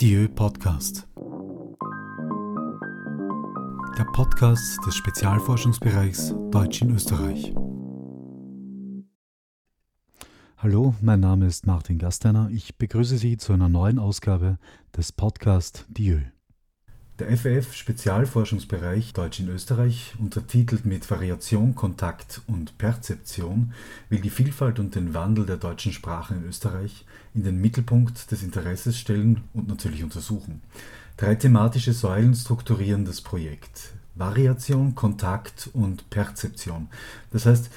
Dieu Podcast. Der Podcast des Spezialforschungsbereichs Deutsch in Österreich. Hallo, mein Name ist Martin Gasteiner. Ich begrüße Sie zu einer neuen Ausgabe des Podcast Dieu. Der FF Spezialforschungsbereich Deutsch in Österreich, untertitelt mit Variation, Kontakt und Perzeption, will die Vielfalt und den Wandel der deutschen Sprache in Österreich in den Mittelpunkt des Interesses stellen und natürlich untersuchen. Drei thematische Säulen strukturieren das Projekt. Variation, Kontakt und Perzeption. Das heißt,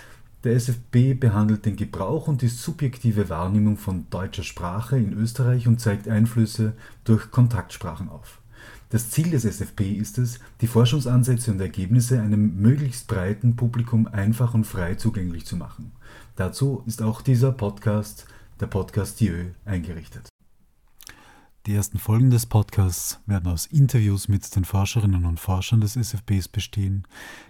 der SFB behandelt den Gebrauch und die subjektive Wahrnehmung von deutscher Sprache in Österreich und zeigt Einflüsse durch Kontaktsprachen auf. Das Ziel des SFP ist es, die Forschungsansätze und Ergebnisse einem möglichst breiten Publikum einfach und frei zugänglich zu machen. Dazu ist auch dieser Podcast, der Podcast Dieu, eingerichtet. Die ersten Folgen des Podcasts werden aus Interviews mit den Forscherinnen und Forschern des SFBs bestehen.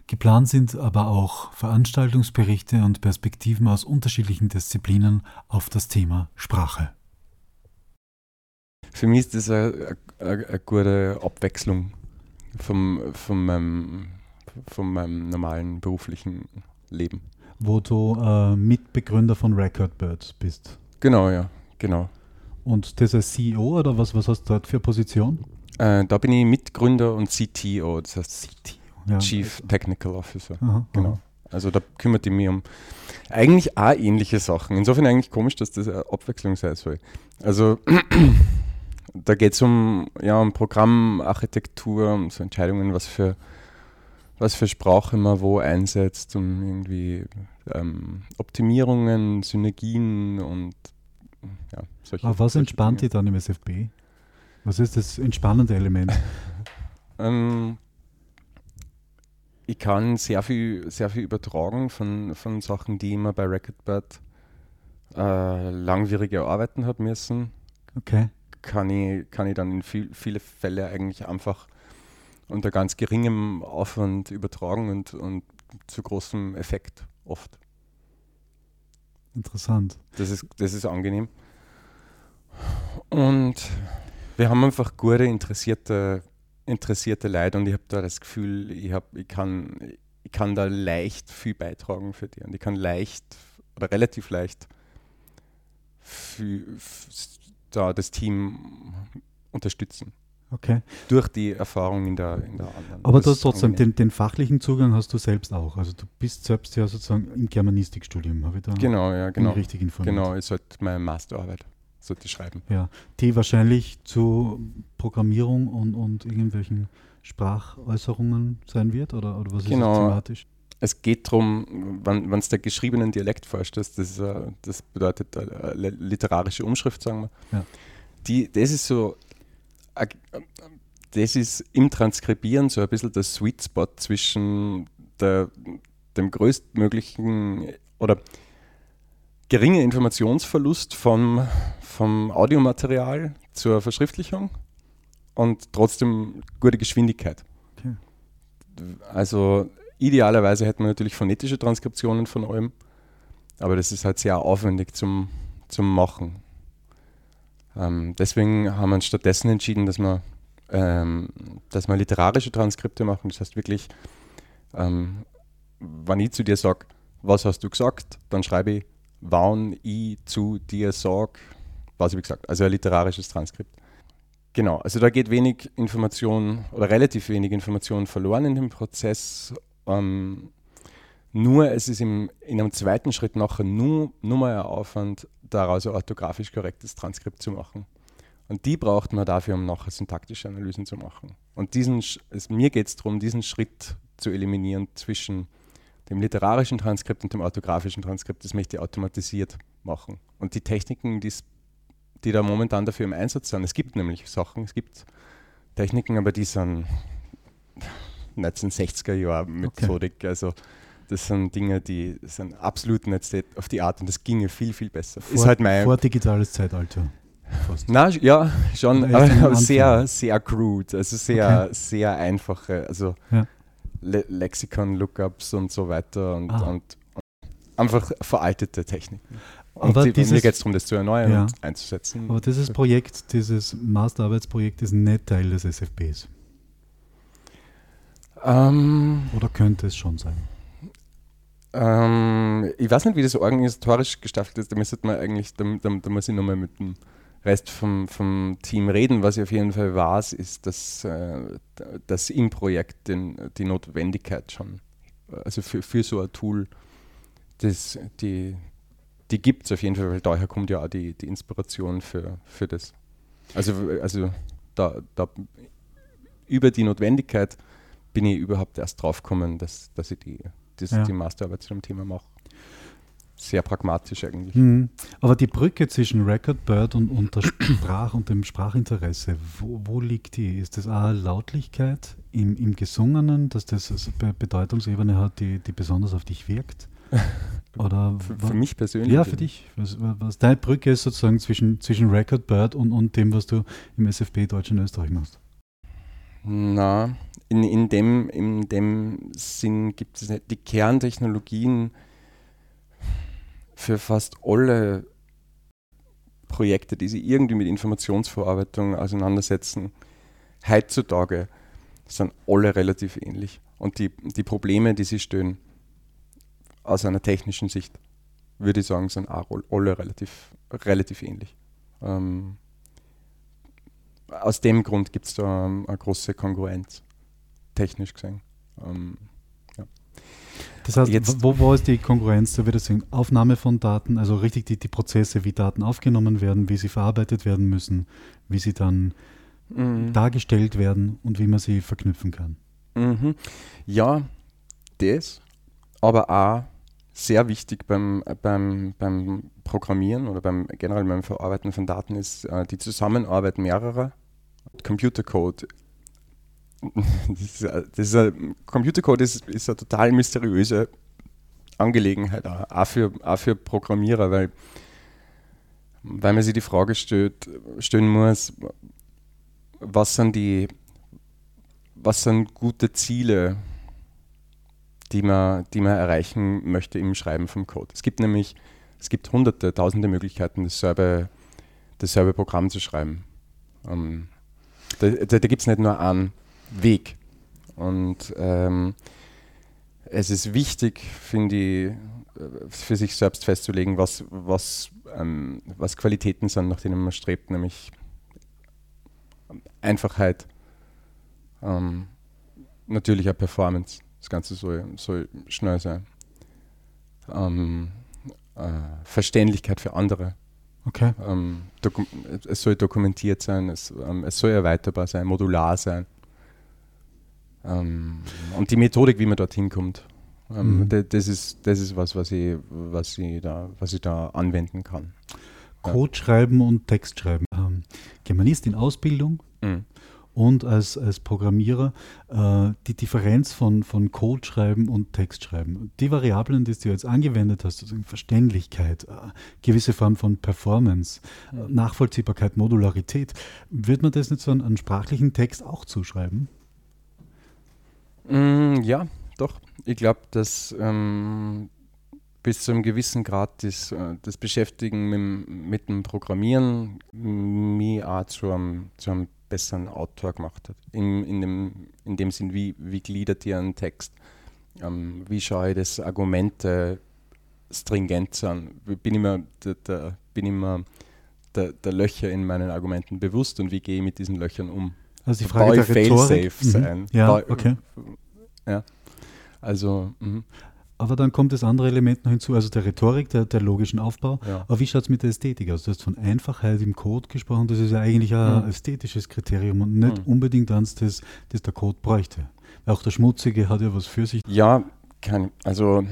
Geplant sind aber auch Veranstaltungsberichte und Perspektiven aus unterschiedlichen Disziplinen auf das Thema Sprache. Für mich ist das eine, eine, eine gute Abwechslung vom, von, meinem, von meinem normalen beruflichen Leben. Wo du äh, Mitbegründer von Recordbird bist. Genau, ja, genau. Und das als CEO oder was, was hast du dort für Position? Äh, da bin ich Mitgründer und CTO, das heißt CTO, ja. Chief Technical Officer. Aha, genau. Aha. Also da kümmert ich mich um eigentlich auch ähnliche Sachen. Insofern eigentlich komisch, dass das eine Abwechslung sein soll. Also da geht es um, ja, um Programmarchitektur, um so Entscheidungen, was für, was für Sprache man wo einsetzt, um irgendwie ähm, Optimierungen, Synergien und ja, solche Aber was entspannt dich dann im SFB? Was ist das entspannende Element? ähm, ich kann sehr viel, sehr viel übertragen von, von Sachen, die immer bei Recordbird äh, langwierige arbeiten habe müssen. Okay kann ich, kann ich dann in viel, viele Fälle eigentlich einfach unter ganz geringem Aufwand übertragen und, und zu großem Effekt oft. Interessant. Das ist, das ist angenehm. Und wir haben einfach gute, interessierte, interessierte Leute und ich habe da das Gefühl, ich, hab, ich, kann, ich kann da leicht viel beitragen für die und ich kann leicht oder relativ leicht für, da das Team unterstützen. Okay. Durch die Erfahrung in der, in der anderen. Aber du hast trotzdem den, den, fachlichen Zugang hast du selbst auch. Also du bist selbst ja sozusagen im Germanistikstudium, habe ich da genau, ja, genau. richtig informiert. Genau, ich sollte meine Masterarbeit sollte schreiben. Ja, die wahrscheinlich zu Programmierung und, und irgendwelchen Sprachäußerungen sein wird oder, oder was genau. ist das thematisch? Es geht darum, wenn es der geschriebenen Dialekt forscht, das, das, das bedeutet äh, literarische Umschrift, sagen wir. Ja. Die, das ist so, äh, das ist im Transkribieren so ein bisschen der Sweet Spot zwischen der, dem größtmöglichen oder geringen Informationsverlust vom, vom Audiomaterial zur Verschriftlichung und trotzdem gute Geschwindigkeit. Okay. Also Idealerweise hätten wir natürlich phonetische Transkriptionen von allem, aber das ist halt sehr aufwendig zum, zum Machen. Ähm, deswegen haben wir uns stattdessen entschieden, dass wir, ähm, dass wir literarische Transkripte machen. Das heißt wirklich, ähm, wenn ich zu dir sage, was hast du gesagt, dann schreibe ich, wann ich zu dir sage, was habe ich gesagt. Also ein literarisches Transkript. Genau, also da geht wenig Information oder relativ wenig Information verloren in dem Prozess ähm, nur es ist im, in einem zweiten Schritt nachher nur, nur mal ein Aufwand, daraus ein orthografisch korrektes Transkript zu machen. Und die braucht man dafür, um nachher syntaktische Analysen zu machen. Und diesen, es, mir geht es darum, diesen Schritt zu eliminieren zwischen dem literarischen Transkript und dem orthografischen Transkript. Das möchte ich automatisiert machen. Und die Techniken, die da momentan dafür im Einsatz sind, es gibt nämlich Sachen, es gibt Techniken, aber die sind 1960er Jahren Methodik. Okay. Also das sind Dinge, die sind absolut nicht state of the art und das ginge viel, viel besser. Vor, ist halt mein vor digitales Zeitalter. Fast. Na, ja, schon, aber sehr, sehr crude, also sehr, okay. sehr einfache, also ja. Le Lexikon-Lookups und so weiter und, und, und, einfach veraltete Techniken. Und aber die, dieses, mir geht es darum, das zu erneuern ja, und einzusetzen. Aber dieses Projekt, dieses Masterarbeitsprojekt ist nicht Teil des SFBs. Ähm, Oder könnte es schon sein? Ähm, ich weiß nicht, wie das organisatorisch gestaffelt ist. Da müsste man eigentlich, da, da, da muss ich nochmal mit dem Rest vom, vom Team reden. Was ich auf jeden Fall weiß, ist, dass, äh, dass im Projekt den, die Notwendigkeit schon, also für, für so ein Tool, das, die, die gibt es auf jeden Fall, weil daher kommt ja auch die, die Inspiration für, für das. Also, also da, da über die Notwendigkeit bin ich überhaupt erst drauf gekommen, dass, dass ich die, das, ja. die Masterarbeit zu dem Thema mache. Sehr pragmatisch eigentlich. Mhm. Aber die Brücke zwischen Record Bird und, und der Sprach und dem Sprachinteresse, wo, wo liegt die? Ist das auch Lautlichkeit im, im Gesungenen, dass das eine Bedeutungsebene hat, die, die besonders auf dich wirkt? Oder für, für, mich persönlich? Ja, für dich. Was, was deine Brücke ist sozusagen zwischen, zwischen Record Bird und, und dem, was du im SFB Deutsch und Österreich machst? Na, in, in, dem, in dem Sinn gibt es die Kerntechnologien für fast alle Projekte, die sich irgendwie mit Informationsverarbeitung auseinandersetzen, heutzutage sind alle relativ ähnlich. Und die, die Probleme, die sie stellen, aus einer technischen Sicht, würde ich sagen, sind auch alle relativ, relativ ähnlich. Ähm, aus dem Grund gibt es da ähm, eine große Kongruenz, technisch gesehen. Ähm, ja. Das heißt, Jetzt, wo, wo ist die Konkurrenz? Da wird es Aufnahme von Daten, also richtig die, die Prozesse, wie Daten aufgenommen werden, wie sie verarbeitet werden müssen, wie sie dann mhm. dargestellt werden und wie man sie verknüpfen kann. Mhm. Ja, das, aber auch sehr wichtig beim, beim, beim Programmieren oder beim generell beim Verarbeiten von Daten ist äh, die Zusammenarbeit mehrerer. Computercode. Ist ein, Computercode ist, ist eine total mysteriöse Angelegenheit, auch für, auch für Programmierer, weil, weil man sich die Frage stellt, stellen muss, was sind die, was sind gute Ziele die man, die man erreichen möchte im Schreiben vom Code. Es gibt nämlich es gibt hunderte, tausende Möglichkeiten, dasselbe, dasselbe Programm zu schreiben. Ähm, da da, da gibt es nicht nur einen Weg. Und ähm, es ist wichtig, finde ich, für sich selbst festzulegen, was, was, ähm, was Qualitäten sind, nach denen man strebt, nämlich Einfachheit, ähm, natürlicher Performance. Das Ganze soll, soll schnell sein. Ähm, äh, Verständlichkeit für andere. Okay. Ähm, es soll dokumentiert sein, es, ähm, es, soll erweiterbar sein, modular sein. Ähm, und die Methodik, wie man dorthin kommt, ähm, mhm. das, ist, das ist was, was ich, was ich, da, was ich da anwenden kann. Code schreiben und Text schreiben. Ähm, Germanist in Ausbildung. Mhm und als, als Programmierer äh, die Differenz von, von Code schreiben und Text schreiben. Die Variablen, die du jetzt angewendet hast, also Verständlichkeit, äh, gewisse Form von Performance, äh, Nachvollziehbarkeit, Modularität, wird man das nicht so an, an sprachlichen Text auch zuschreiben? Mm, ja, doch. Ich glaube, dass ähm, bis zu einem gewissen Grad das, äh, das Beschäftigen mit, mit dem Programmieren mich auch zu einem, zu einem besseren Autor gemacht hat. In, in, dem, in dem Sinn, wie, wie gliedert ihr einen Text? Ähm, wie schaue ich, dass Argumente stringent sind? Bin ich mir, der, der, bin ich mir der, der, Löcher in meinen Argumenten bewusst und wie gehe ich mit diesen Löchern um? Also die Frage der Rhetorik. Fail-safe mhm. sein. Ja, okay. Ja, also, mh. Aber dann kommt das andere Element noch hinzu, also der Rhetorik, der, der logischen Aufbau. Ja. Aber wie schaut es mit der Ästhetik aus? Du hast von Einfachheit im Code gesprochen, das ist ja eigentlich ein mhm. ästhetisches Kriterium und nicht mhm. unbedingt eins, das, das der Code bräuchte. Auch der Schmutzige hat ja was für sich. Ja, kann, also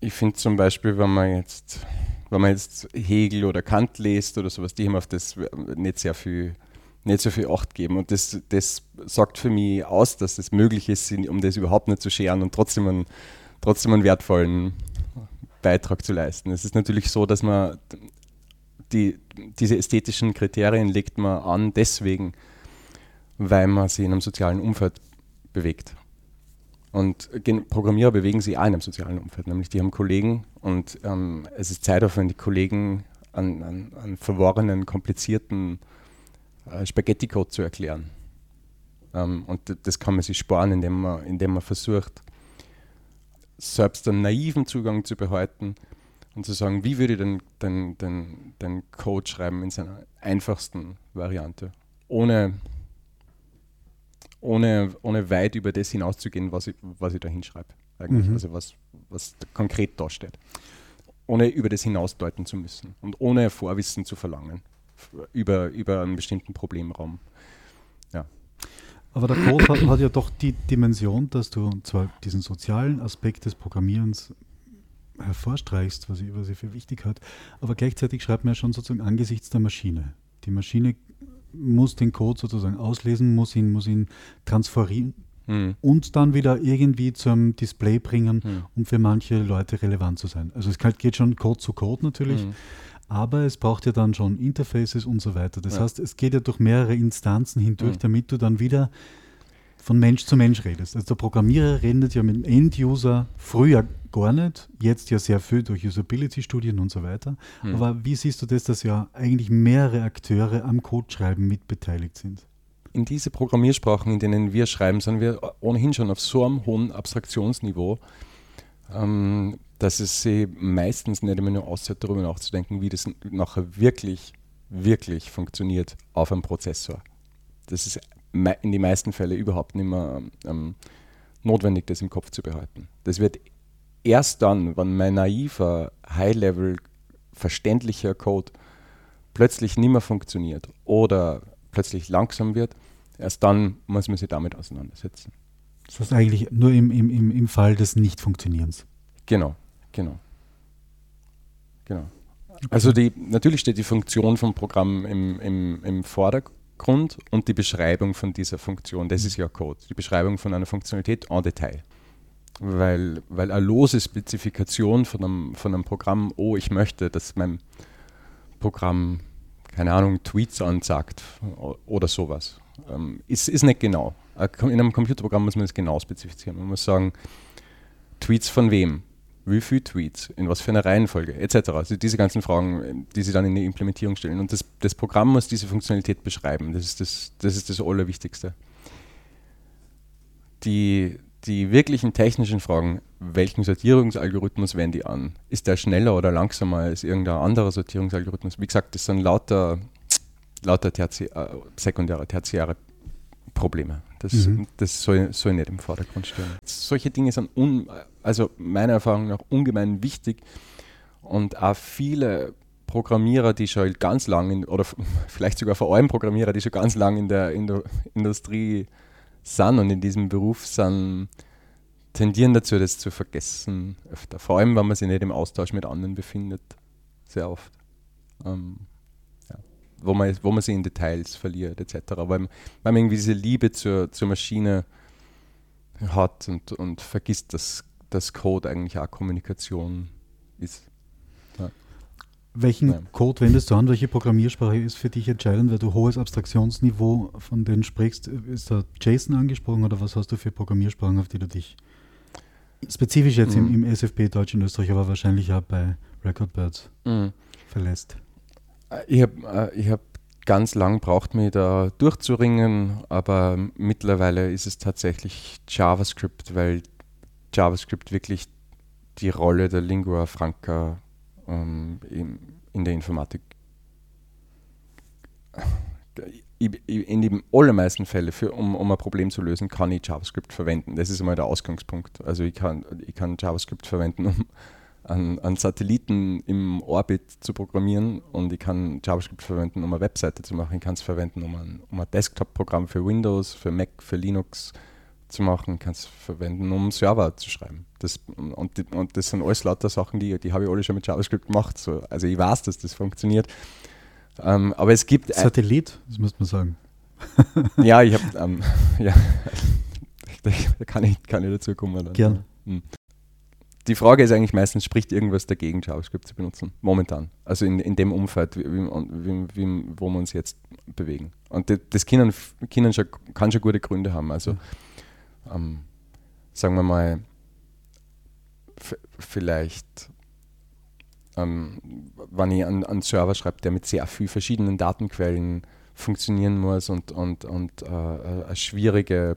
ich finde zum Beispiel, wenn man jetzt, wenn man jetzt Hegel oder Kant liest oder sowas, die haben auf das nicht sehr viel nicht so viel Acht geben. Und das, das sagt für mich aus, dass es möglich ist, um das überhaupt nicht zu scheren und trotzdem einen trotzdem einen wertvollen Beitrag zu leisten. Es ist natürlich so, dass man die, diese ästhetischen Kriterien legt man an deswegen, weil man sich in einem sozialen Umfeld bewegt. Und Programmierer bewegen sich auch in einem sozialen Umfeld, nämlich die haben Kollegen und ähm, es ist zeitaufwendig, Kollegen an, an, an verworrenen, komplizierten Spaghetti-Code zu erklären. Ähm, und das kann man sich sparen, indem man, indem man versucht, selbst einen naiven Zugang zu behalten und zu sagen, wie würde ich den, den, den, den Code schreiben in seiner einfachsten Variante, ohne, ohne, ohne weit über das hinauszugehen, was ich, was ich da hinschreibe. Eigentlich, mhm. also was, was konkret dasteht. Ohne über das hinausdeuten zu müssen und ohne Vorwissen zu verlangen über, über einen bestimmten Problemraum. Ja. Aber der Code hat, hat, ja doch die Dimension, dass du zwar diesen sozialen Aspekt des Programmierens hervorstreichst, was ich, was ich für wichtig halte, aber gleichzeitig schreibt man ja schon sozusagen angesichts der Maschine. Die Maschine muss den Code sozusagen auslesen, muss ihn, muss ihn transferieren mhm. und dann wieder irgendwie zum Display bringen, mhm. um für manche Leute relevant zu sein. Also es geht schon Code zu Code natürlich. Mhm aber es braucht ja dann schon Interfaces und so weiter. Das ja. heißt, es geht ja durch mehrere Instanzen hindurch, mhm. damit du dann wieder von Mensch zu Mensch redest. Also der Programmierer redet ja mit dem End-User früher gar nicht, jetzt ja sehr viel durch Usability-Studien und so weiter. Mhm. Aber wie siehst du das, dass ja eigentlich mehrere Akteure am Codeschreiben mitbeteiligt sind? In diese Programmiersprachen, in denen wir schreiben, sind wir ohnehin schon auf so einem hohen Abstraktionsniveau, ähm, dass es sie meistens nicht immer nur auszahlt, darüber nachzudenken, wie das nachher wirklich, wirklich funktioniert auf einem Prozessor. Das ist in den meisten Fällen überhaupt nicht mehr ähm, notwendig, das im Kopf zu behalten. Das wird erst dann, wenn mein naiver, high-level, verständlicher Code plötzlich nicht mehr funktioniert oder plötzlich langsam wird, erst dann muss man sich damit auseinandersetzen. Das heißt eigentlich nur im, im, im Fall des Nicht-Funktionierens. Genau. Genau. Genau. Also die, natürlich steht die Funktion vom Programm im, im, im Vordergrund und die Beschreibung von dieser Funktion, das ist ja Code, die Beschreibung von einer Funktionalität en Detail. Weil, weil eine lose Spezifikation von einem, von einem Programm, oh, ich möchte, dass mein Programm, keine Ahnung, Tweets ansagt oder sowas, ähm, ist, ist nicht genau. In einem Computerprogramm muss man es genau spezifizieren. Man muss sagen, Tweets von wem? Wie viele Tweets, in was für einer Reihenfolge, etc. Also diese ganzen Fragen, die sie dann in die Implementierung stellen. Und das, das Programm muss diese Funktionalität beschreiben. Das ist das, das, ist das Allerwichtigste. Die, die wirklichen technischen Fragen, welchen Sortierungsalgorithmus wende ich an? Ist der schneller oder langsamer als irgendein anderer Sortierungsalgorithmus? Wie gesagt, das sind lauter, lauter terzi äh, sekundäre, tertiäre Probleme. Das, mhm. das soll, soll nicht im Vordergrund stehen. Solche Dinge sind, un, also meiner Erfahrung nach, ungemein wichtig und auch viele Programmierer, die schon ganz lang, in, oder vielleicht sogar vor allem Programmierer, die schon ganz lang in der, in der Industrie sind und in diesem Beruf sind, tendieren dazu, das zu vergessen öfter. Vor allem, wenn man sich nicht im Austausch mit anderen befindet, sehr oft. Ähm, wo man, wo man sie in Details verliert, etc. Weil, weil man irgendwie diese Liebe zur, zur Maschine hat und, und vergisst, dass, dass Code eigentlich auch Kommunikation ist. Ja. Welchen ja. Code wendest du an? Welche Programmiersprache ist für dich entscheidend, weil du hohes Abstraktionsniveau von denen sprichst? Ist da JSON angesprochen oder was hast du für Programmiersprachen, auf die du dich spezifisch jetzt mhm. im, im SFP Deutsch und Österreich, aber wahrscheinlich auch bei Recordbirds mhm. verlässt? Ich habe äh, hab ganz lang braucht mich da durchzuringen, aber mittlerweile ist es tatsächlich JavaScript, weil JavaScript wirklich die Rolle der Lingua Franca ähm, in, in, der Informatik in den allermeisten Fällen, für, um, um ein Problem zu lösen, kann ich JavaScript verwenden. Das ist einmal der Ausgangspunkt. Also ich kann, ich kann JavaScript verwenden, um an, an, Satelliten im Orbit zu programmieren und ich kann JavaScript verwenden, um eine Webseite zu machen. Ich kann es verwenden, um ein, um ein Desktop-Programm für Windows, für Mac, für Linux zu machen. Ich kann es verwenden, um Server zu schreiben. Das, und, und das sind alles lauter Sachen, die, die habe ich alle schon mit JavaScript gemacht. So. Also ich weiß, dass das funktioniert. Ähm, aber es gibt. Satellit, das muss man sagen. ja, ich habe. Ähm, ja, da kann ich, kann ich dazu kommen. Dann. Gern. Hm die Frage ist eigentlich meistens, spricht irgendwas dagegen, JavaScript zu benutzen? Momentan. Also in, in dem Umfeld, wie, wie, wie, wo wir uns jetzt bewegen. Und das, das können, können schon, kann schon gute Gründe haben. Also ähm, sagen wir mal, vielleicht, ähm, wenn ich einen, einen Server schreibe, der mit sehr vielen verschiedenen Datenquellen funktionieren muss und, und, und äh, eine schwierige,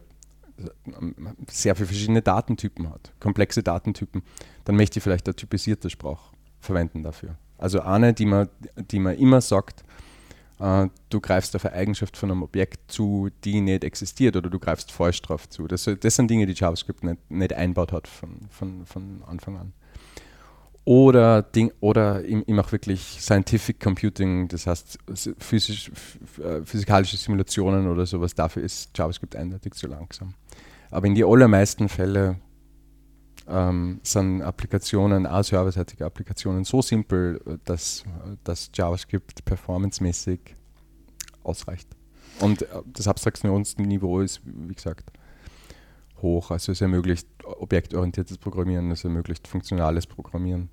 sehr viele verschiedene Datentypen hat, komplexe Datentypen, dann möchte ich vielleicht eine typisierte Sprache verwenden dafür. Also eine, die man, die man immer sagt, äh, du greifst auf eine Eigenschaft von einem Objekt zu, die nicht existiert oder du greifst falsch drauf zu. Das, das sind Dinge, die JavaScript nicht, nicht einbaut hat von, von, von Anfang an. Oder, Ding, oder ich, ich mache wirklich Scientific Computing, das heißt physisch, äh, physikalische Simulationen oder sowas. Dafür ist JavaScript eindeutig zu langsam. Aber in die allermeisten Fälle ähm, sind Applikationen, auch serverseitige Applikationen, so simpel, dass, dass JavaScript performancemäßig ausreicht. Und äh, das Abstraktionsniveau ist, wie gesagt, hoch. Also es ermöglicht objektorientiertes Programmieren, es ermöglicht funktionales Programmieren.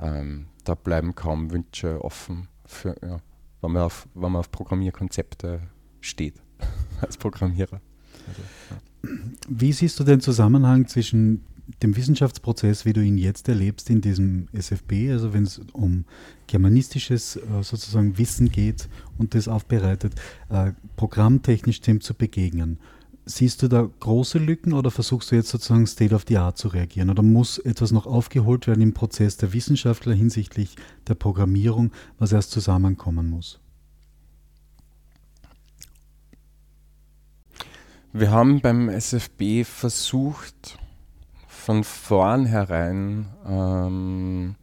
Ähm, da bleiben kaum Wünsche offen, für, ja, wenn, man auf, wenn man auf Programmierkonzepte steht als Programmierer. Also, ja. Wie siehst du den Zusammenhang zwischen dem Wissenschaftsprozess, wie du ihn jetzt erlebst in diesem SFB, also wenn es um germanistisches äh, sozusagen Wissen geht und das aufbereitet, äh, programmtechnisch dem zu begegnen. Siehst du da große Lücken oder versuchst du jetzt sozusagen State of the Art zu reagieren? Oder muss etwas noch aufgeholt werden im Prozess der Wissenschaftler hinsichtlich der Programmierung, was erst zusammenkommen muss? Wir haben beim SFB versucht, von vornherein ähm,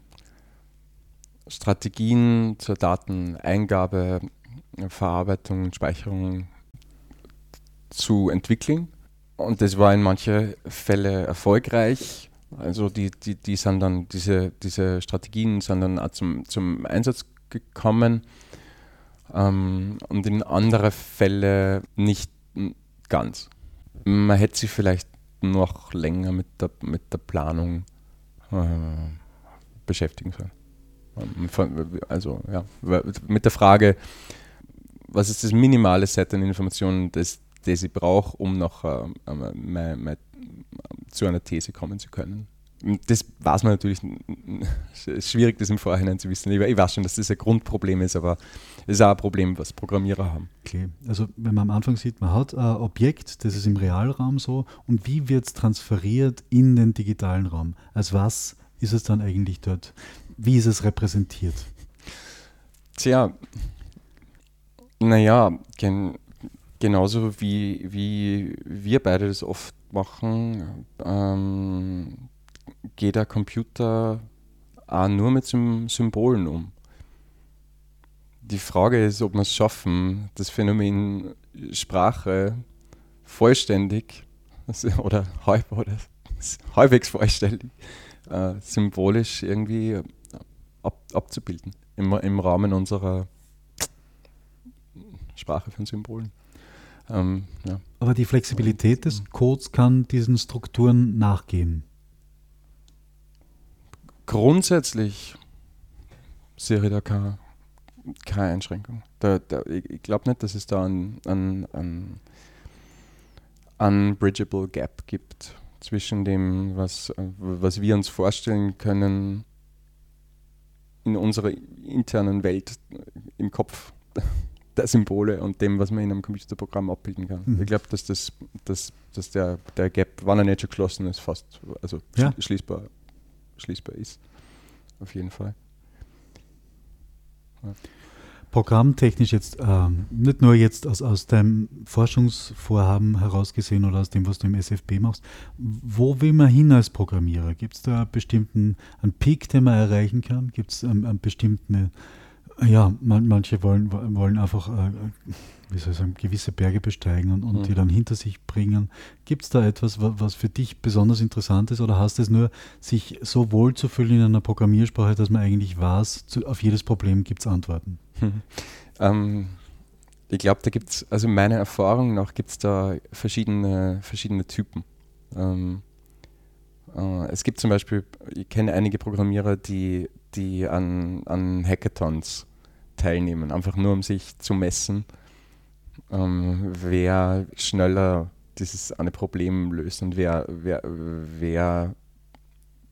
Strategien zur Dateneingabe, Verarbeitung und Speicherung zu entwickeln. Und das war in manchen Fällen erfolgreich. Also die, die, die sind dann, diese, diese Strategien sind dann auch zum, zum Einsatz gekommen. Ähm, und in anderen Fällen nicht ganz. Man hätte sich vielleicht noch länger mit der, mit der Planung äh, beschäftigen sollen. Ähm, also ja, mit der Frage, was ist das minimale Set an Informationen, das, das ich brauche, um noch äh, mein, mein, zu einer These kommen zu können. Das weiß man natürlich, schwierig, das im Vorhinein zu wissen. Ich, weiß schon, dass das ein Grundproblem ist, aber ist auch ein Problem, was Programmierer haben. Okay, also wenn man am Anfang sieht, man hat ein Objekt, das ist im Realraum so, und wie wird es transferiert in den digitalen Raum? Als was ist es dann eigentlich dort? Wie ist es repräsentiert? Tja, naja, gen genauso wie, wie wir beide das oft machen, ähm, geht der Computer auch nur mit Symbolen um. Die Frage ist, ob wir es schaffen, das Phänomen Sprache vollständig oder halb oder halbwegs vollständig äh, symbolisch irgendwie ab, abzubilden im, im Rahmen unserer Sprache von Symbolen. Ähm, ja. Aber die Flexibilität des Codes kann diesen Strukturen nachgehen. Grundsätzlich sehe ich da keine, Einschränkung. Da, da, ich glaube nicht, dass es da ein, ein, ein unbridgeable Gap gibt zwischen dem, was, was wir uns vorstellen können in unserer internen Welt im Kopf der Symbole und dem, was man in einem Computerprogramm abbilden kann. Mhm. Ich glaube, dass, das, dass, dass der, der Gap, wann er nicht schon geschlossen ist, fast also ja. schließbar schließbar ist. Auf jeden Fall. Programmtechnisch jetzt, ähm, nicht nur jetzt aus, aus deinem Forschungsvorhaben herausgesehen oder aus dem, was du im SFB machst, wo will man hin als Programmierer? Gibt es da einen bestimmten einen Peak, den man erreichen kann? Gibt es einen, einen bestimmten ja, man, manche wollen, wollen einfach, äh, wie soll ich sagen, gewisse Berge besteigen und, und mhm. die dann hinter sich bringen. Gibt es da etwas, was für dich besonders interessant ist oder hast es nur, sich so wohl zu fühlen in einer Programmiersprache, dass man eigentlich weiß, zu, auf jedes Problem gibt es Antworten? Mhm. Ähm, ich glaube, da gibt es, also meiner Erfahrung nach gibt es da verschiedene, verschiedene Typen. Ähm, äh, es gibt zum Beispiel, ich kenne einige Programmierer, die, die an, an Hackathons teilnehmen, einfach nur um sich zu messen, ähm, wer schneller dieses eine Problem löst und wer, wer, wer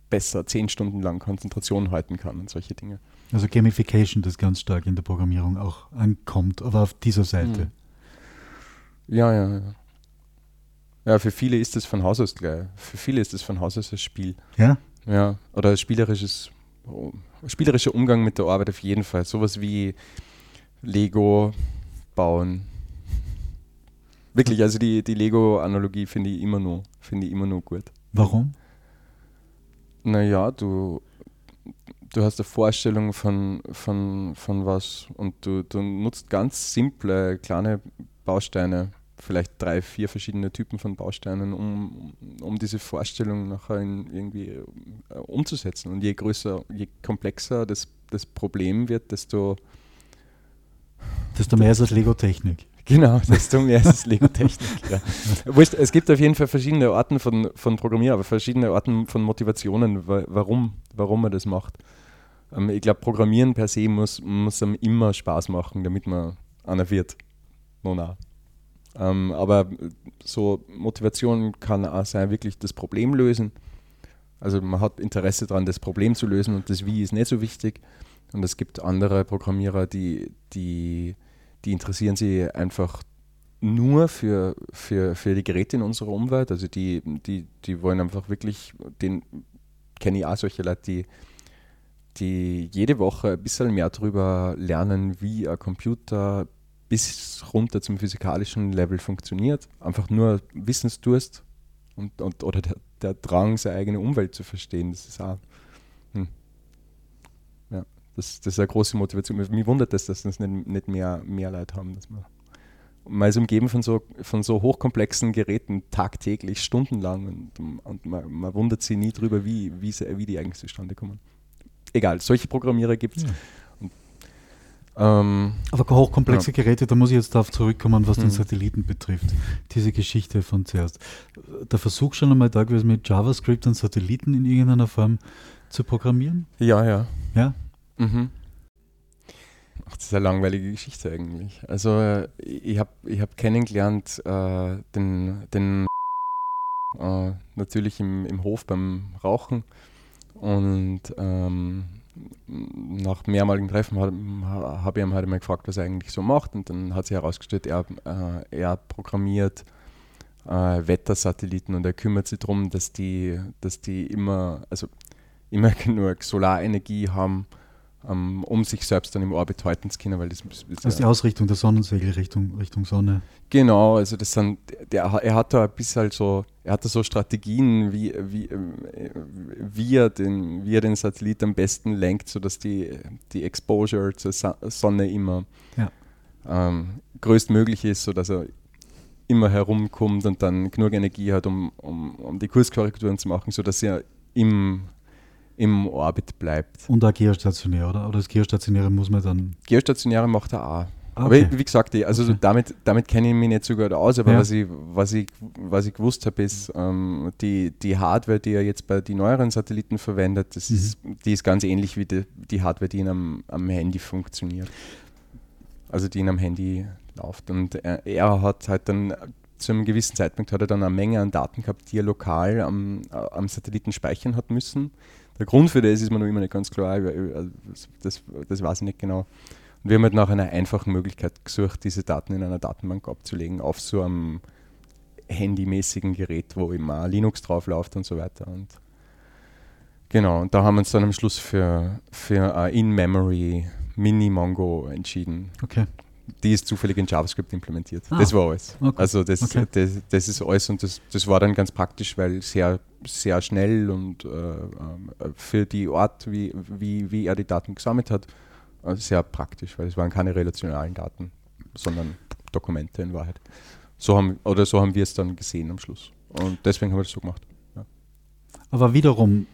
besser zehn Stunden lang Konzentration halten kann und solche Dinge. Also Gamification, das ganz stark in der Programmierung auch ankommt, aber auf dieser Seite. Mhm. Ja, ja, ja. Ja, für viele ist das von Haus aus gleich. Für viele ist das von Haus aus ein Spiel. Ja? Ja, oder spielerisches, spielerischer Umgang mit der Arbeit auf jeden Fall. Sowas wie Lego bauen. Wirklich, also die, die Lego-Analogie finde ich immer nur, finde ich immer nur gut. Warum? Naja, du, du hast eine Vorstellung von, von, von was und du, du nutzt ganz simple kleine Bausteine vielleicht drei, vier verschiedene Typen von Bausteinen, um, um diese Vorstellung nachher irgendwie äh, umzusetzen. Und je größer, je komplexer das, das Problem wird, desto Desto mehr ist es Lego-Technik. Genau, desto mehr ist es Lego-Technik. ja. Es gibt auf jeden Fall verschiedene Arten von, von Programmieren, aber verschiedene Arten von Motivationen, warum, warum man das macht. Ähm, ich glaube, Programmieren per se muss, muss einem immer Spaß machen, damit man einer wird. No, no. Ähm, aber so Motivation kann auch sein, wirklich das Problem lösen. Also man hat Interesse daran, das Problem zu lösen und das Wie ist nicht so wichtig. Und es gibt andere Programmierer, die, die, die interessieren sich einfach nur für, für, für die Geräte in unserer Umwelt. Also die, die, die wollen einfach wirklich, den kenne ich auch solche Leute, die, die jede Woche ein bisschen mehr darüber lernen, wie ein Computer bis runter zum physikalischen Level funktioniert. Einfach nur Wissensdurst und, und, oder der, der Drang, seine eigene Umwelt zu verstehen. Das ist auch. Hm. Das, das ist eine große Motivation. Mich wundert es, dass das nicht, nicht mehr, mehr Leute haben. Dass man, man ist umgeben von so, von so hochkomplexen Geräten tagtäglich, stundenlang und, und man, man, wundert sich nie drüber, wie, wie, sie, wie die eigentlich zustande kommen. Egal, solche Programmierer gibt es. Ja. Ähm, Aber hochkomplexe ja. Geräte, da muss ich jetzt darauf zurückkommen, was hm. den Satelliten betrifft. Diese Geschichte von zuerst. Der Versuch schon einmal da gewesen, mit JavaScript einen Satelliten in irgendeiner Form zu programmieren? Ja, ja. Ja? Mhm. Ach, das ist eine langweilige Geschichte eigentlich. Also äh, ich habe ich hab kennengelernt äh, den, den äh, natürlich im, im Hof beim Rauchen und ähm, nach mehrmaligen Treffen habe hab ich ihn halt einmal gefragt, was er eigentlich so macht. Und dann hat sich herausgestellt, er, äh, er programmiert äh, Wettersatelliten und er kümmert sich darum, dass die, dass die immer, also immer genug Solarenergie haben, um sich selbst dann im Orbit halten zu können. Weil das, ist die Ausrichtung der Sonnensegel Richtung, Richtung Sonne. Genau, also das sind, der, er hat da ein bisschen so, er hat da so Strategien, wie, wie, wie, er den, wie er den Satellit am besten lenkt, sodass die, die Exposure zur Sonne immer ja. ähm, größtmöglich ist, sodass er immer herumkommt und dann genug Energie hat, um, um, um die Kurskorrekturen zu machen, sodass er im im Orbit bleibt. Und auch geostationär, oder? Oder das Geostationäre muss man dann. Geostationäre macht er auch. Okay. Aber wie gesagt, also okay. damit, damit kenne ich mich nicht so gut aus, aber ja. was, ich, was, ich, was ich gewusst habe, ist, ähm, die, die Hardware, die er jetzt bei den neueren Satelliten verwendet, das mhm. ist, die ist ganz ähnlich wie die, die Hardware, die in einem, am Handy funktioniert. Also die in einem Handy läuft. Und er, er, hat halt dann zu einem gewissen Zeitpunkt hat er dann eine Menge an Daten gehabt, die er lokal am, am Satelliten speichern hat müssen der Grund für das ist mir noch immer nicht ganz klar, also das, das weiß ich nicht genau. Und wir haben halt nach einer einfachen Möglichkeit gesucht, diese Daten in einer Datenbank abzulegen, auf so einem handymäßigen Gerät, wo auch Linux drauf läuft und so weiter. Und genau, und da haben wir uns dann am Schluss für, für In-Memory Mini-Mongo entschieden. Okay. Die ist zufällig in JavaScript implementiert. Ah, das war alles. Okay. Also das, okay. das, das ist alles und das, das war dann ganz praktisch, weil sehr sehr schnell und äh, ähm, für die Art, wie, wie, wie er die Daten gesammelt hat, äh, sehr praktisch, weil es waren keine relationalen Daten, sondern Dokumente in Wahrheit. So haben, oder so haben wir es dann gesehen am Schluss. Und deswegen haben wir das so gemacht. Ja. Aber wiederum,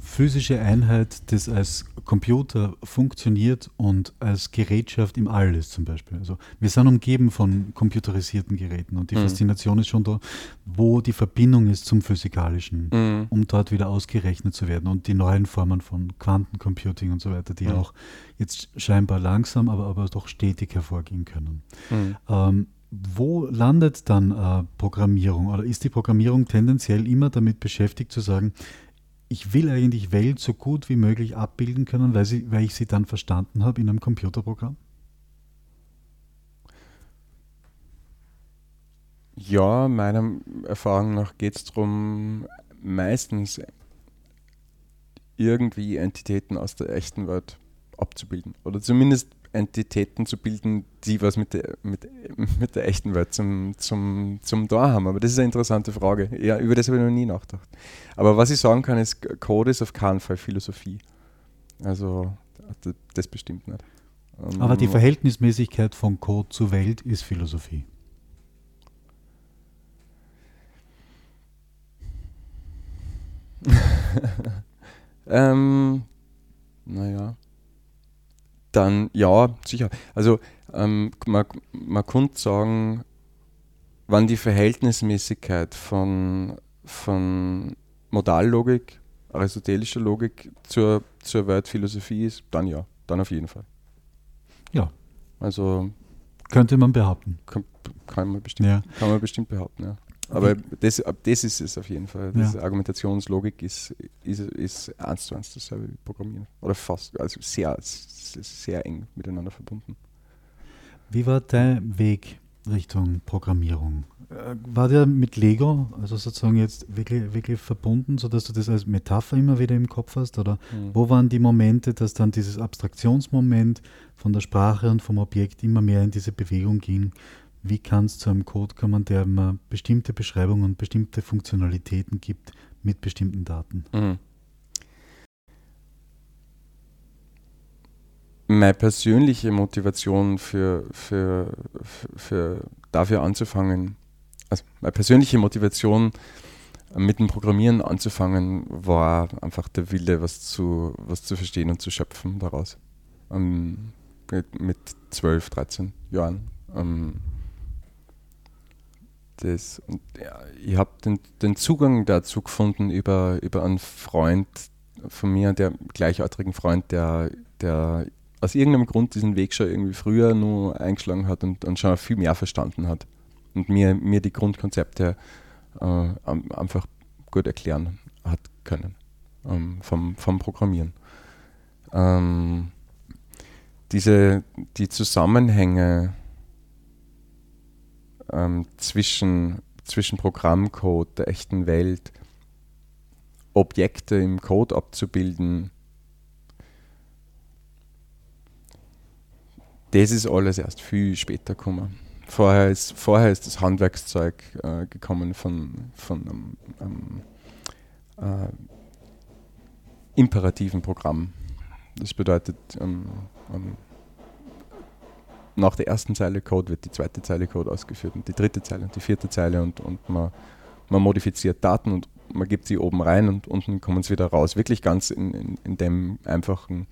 physische Einheit, das als Computer funktioniert und als Gerätschaft im All ist zum Beispiel. Also wir sind umgeben von computerisierten Geräten und die mhm. Faszination ist schon da, wo die Verbindung ist zum Physikalischen, mhm. um dort wieder ausgerechnet zu werden und die neuen Formen von Quantencomputing und so weiter, die mhm. auch jetzt scheinbar langsam, aber, aber doch stetig hervorgehen können. Mhm. Ähm, wo landet dann äh, Programmierung? Oder ist die Programmierung tendenziell immer damit beschäftigt zu sagen, ich will eigentlich Welt so gut wie möglich abbilden können, weil, sie, weil ich sie dann verstanden habe in einem Computerprogramm? Ja, meiner Erfahrung nach geht es darum, meistens irgendwie Entitäten aus der echten Welt abzubilden. Oder zumindest Entitäten zu bilden, die was mit der, mit, mit der echten Welt zum, zum, zum da haben. Aber das ist eine interessante Frage. Ja, über das habe ich noch nie nachgedacht. Aber was ich sagen kann, ist, Code ist auf keinen Fall Philosophie. Also, das bestimmt nicht. Aber die ähm, Verhältnismäßigkeit von Code zu Welt ist Philosophie. ähm, naja. Dann ja, sicher. Also ähm, man, man könnte sagen, wann die Verhältnismäßigkeit von, von Modallogik, aristotelischer Logik zur, zur Weltphilosophie ist, dann ja, dann auf jeden Fall. Ja. Also könnte man behaupten. Kann, kann man, bestimmt, ja. kann man bestimmt behaupten, ja. Aber das, das ist es auf jeden Fall. Diese ja. Argumentationslogik ist, ist, ist eins zu eins dasselbe wie Programmieren. Oder fast, also sehr, sehr eng miteinander verbunden. Wie war dein Weg Richtung Programmierung? Äh, war der mit Lego, also sozusagen jetzt wirklich, wirklich verbunden, sodass du das als Metapher immer wieder im Kopf hast? Oder mhm. wo waren die Momente, dass dann dieses Abstraktionsmoment von der Sprache und vom Objekt immer mehr in diese Bewegung ging? Wie kann es zu einem Code kommen, der mir bestimmte Beschreibungen und bestimmte Funktionalitäten gibt mit bestimmten Daten. Mhm. Meine persönliche Motivation für, für, für, für dafür anzufangen, also meine persönliche Motivation mit dem Programmieren anzufangen, war einfach der Wille, was zu, was zu verstehen und zu schöpfen daraus. Um, mit, mit 12, 13 Jahren. Um, das, und ja, ich habe den, den Zugang dazu gefunden über, über einen Freund von mir, der gleichartigen Freund, der, der aus irgendeinem Grund diesen Weg schon irgendwie früher nur eingeschlagen hat und, und schon viel mehr verstanden hat und mir, mir die Grundkonzepte äh, einfach gut erklären hat können ähm, vom, vom Programmieren. Ähm, diese, die Zusammenhänge ähm, zwischen, zwischen Programmcode, der echten Welt, Objekte im Code abzubilden. Das ist alles erst viel später gekommen. Vorher ist, vorher ist das Handwerkszeug äh, gekommen von, von einem, einem äh, imperativen Programm. Das bedeutet, ähm, ähm, nach der ersten Zeile Code wird die zweite Zeile Code ausgeführt und die dritte Zeile und die vierte Zeile und, und man, man modifiziert Daten und man gibt sie oben rein und unten kommen sie wieder raus. Wirklich ganz in, in, in dem einfachen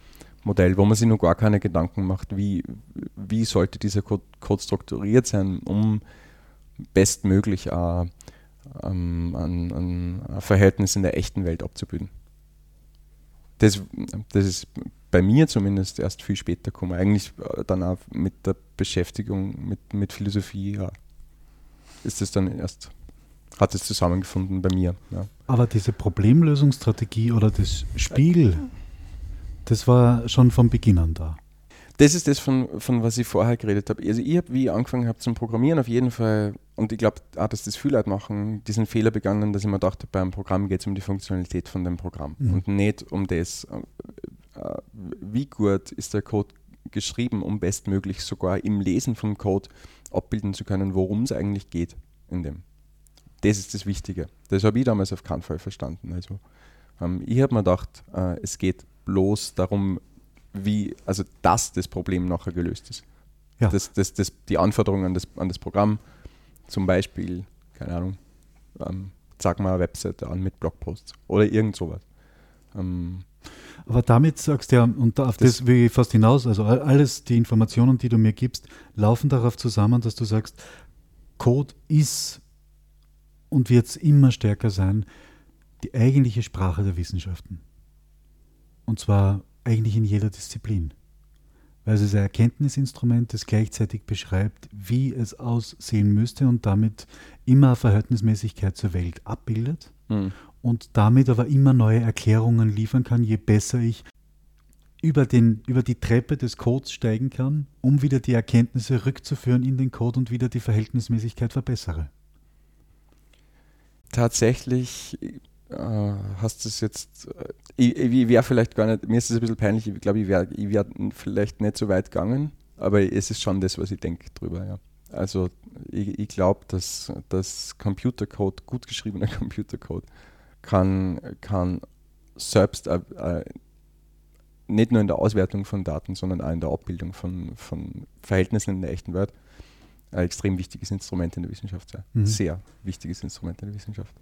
Modell, wo man sich noch gar keine Gedanken macht, wie, wie sollte dieser Code, Code strukturiert sein, um bestmöglich äh, ähm, ein, ein, Verhältnis in der echten Welt abzubilden. Das, das ist bei mir zumindest erst viel später gekommen. Eigentlich äh, dann auch mit der Beschäftigung mit, mit Philosophie ja, ist es dann erst, hat es zusammengefunden bei mir. Ja. Aber diese Problemlösungsstrategie oder das Spiel, das war schon von Beginn an da. Das ist das, von, von was ich vorher geredet habe. Also ich habe, wie ich angefangen habe zum Programmieren, auf jeden Fall, und ich glaube auch, dass das viele Leute machen, diesen Fehler begangen, dass ich mir dachte, beim Programm geht es um die Funktionalität von dem Programm mhm. und nicht um das, äh, wie gut ist der Code geschrieben, um bestmöglich sogar im Lesen vom Code abbilden zu können, worum es eigentlich geht in dem. Das ist das Wichtige. Das habe ich damals auf keinen Fall verstanden. Also ähm, ich habe mir gedacht, äh, es geht bloß darum, wie, also dass das Problem nachher gelöst ist. Ja. Das, das, das, die Anforderungen an das, an das Programm, zum Beispiel, keine Ahnung, ähm, sag mal eine Webseite an mit Blogposts oder irgend sowas. Ähm, aber damit sagst du ja, und auf das, das will ich fast hinaus, also alles, die Informationen, die du mir gibst, laufen darauf zusammen, dass du sagst, Code ist und wird es immer stärker sein, die eigentliche Sprache der Wissenschaften. Und zwar eigentlich in jeder Disziplin. weil es ist ein Erkenntnisinstrument, das gleichzeitig beschreibt, wie es aussehen müsste und damit immer Verhältnismäßigkeit zur Welt abbildet mhm. Und damit aber immer neue Erklärungen liefern kann, je besser ich über, den, über die Treppe des Codes steigen kann, um wieder die Erkenntnisse rückzuführen in den Code und wieder die Verhältnismäßigkeit verbessere. Tatsächlich äh, hast du es jetzt, äh, ich, ich wäre vielleicht gar nicht, mir ist es ein bisschen peinlich, ich glaube, ich wäre ich wär vielleicht nicht so weit gegangen, aber es ist schon das, was ich denke drüber, ja. Also ich, ich glaube, dass, dass Computercode, gut geschriebener Computercode, kann, kann selbst äh, äh, nicht nur in der Auswertung von Daten, sondern auch in der Abbildung von, von Verhältnissen in der echten Welt ein extrem wichtiges Instrument in der Wissenschaft sein. Mhm. Sehr wichtiges Instrument in der Wissenschaft.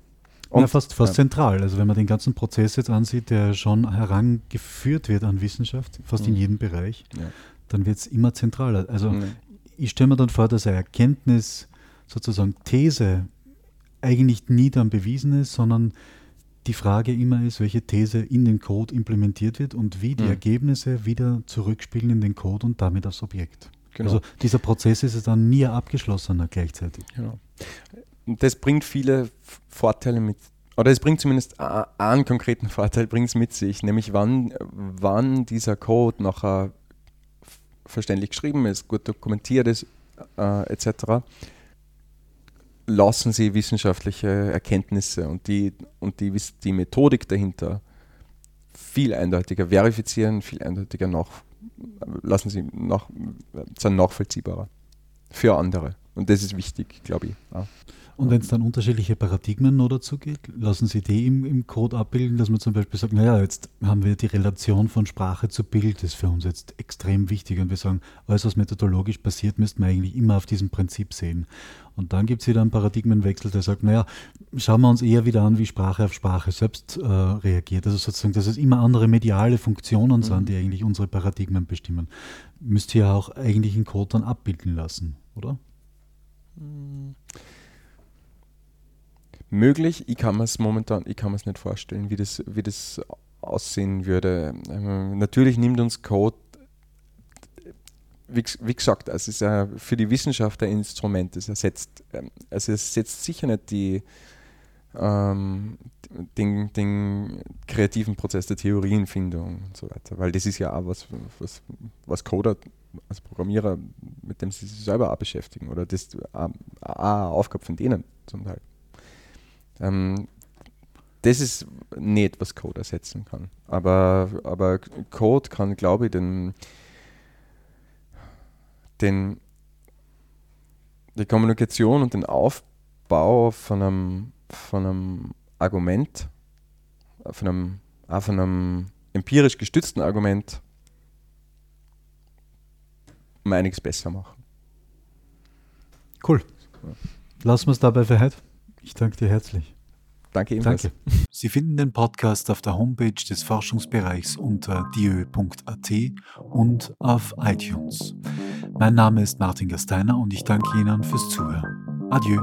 Und, ja, fast, fast ja. zentral. Also wenn man den ganzen Prozess jetzt ansieht, der schon herangeführt wird an Wissenschaft, fast mhm. in jedem Bereich, ja. dann wird es immer zentraler. Also mhm. ich stelle mir dann vor, dass eine Erkenntnis, sozusagen These, eigentlich nie dann bewiesen ist, sondern die Frage immer ist, welche These in den Code implementiert wird und wie die mhm. Ergebnisse wieder zurückspielen in den Code und damit aufs Objekt. Genau. Also dieser Prozess ist dann nie abgeschlossener gleichzeitig. Genau das bringt viele Vorteile mit, oder es bringt zumindest einen konkreten Vorteil bringt mit sich, nämlich wann, wann dieser Code nachher verständlich geschrieben ist, gut dokumentiert ist, äh, etc., lassen sie wissenschaftliche Erkenntnisse und die, und die, die Methodik dahinter viel eindeutiger verifizieren, viel eindeutiger nach, lassen sie nach, sind nachvollziehbarer für andere. Und das ist wichtig, glaube ich. Ja. Und wenn es dann unterschiedliche Paradigmen noch dazu geht, lassen Sie die im, im Code abbilden, dass man zum Beispiel sagt, naja, jetzt haben wir die Relation von Sprache zu Bild, das ist für uns jetzt extrem wichtig und wir sagen, alles, was methodologisch passiert, müsste man eigentlich immer auf diesem Prinzip sehen. Und dann gibt es wieder einen Paradigmenwechsel, der sagt, naja, schauen wir uns eher wieder an, wie Sprache auf Sprache selbst äh, reagiert. Also sozusagen, dass es immer andere mediale Funktionen mhm. sind, die eigentlich unsere Paradigmen bestimmen. Müsst ihr ja auch eigentlich einen Code dann abbilden lassen, oder? Mhm möglich. Ich kann mir es momentan, ich kann mir nicht vorstellen, wie das, wie das aussehen würde. Ähm, natürlich nimmt uns Code, wie, wie gesagt, es ist ja für die Wissenschaft ein Instrument. Es ersetzt, ähm, also es setzt sicher nicht die, ähm, den, den, kreativen Prozess der Theorienfindung und so weiter, weil das ist ja auch was, was, was Coder als Programmierer, mit dem sie sich selber auch beschäftigen oder das ist auch eine Aufgabe von denen zum Teil. Ähm, das ist nicht, was Code ersetzen kann. Aber, aber Code kann, glaube ich, den, den, die Kommunikation und den Aufbau von einem, von einem Argument, von einem, auch von einem empirisch gestützten Argument um einiges besser machen. Cool. Lassen wir es dabei für heute. Ich danke dir herzlich. Danke ebenfalls. Danke. Sie finden den Podcast auf der Homepage des Forschungsbereichs unter diö.at und auf iTunes. Mein Name ist Martin Gasteiner und ich danke Ihnen fürs Zuhören. Adieu.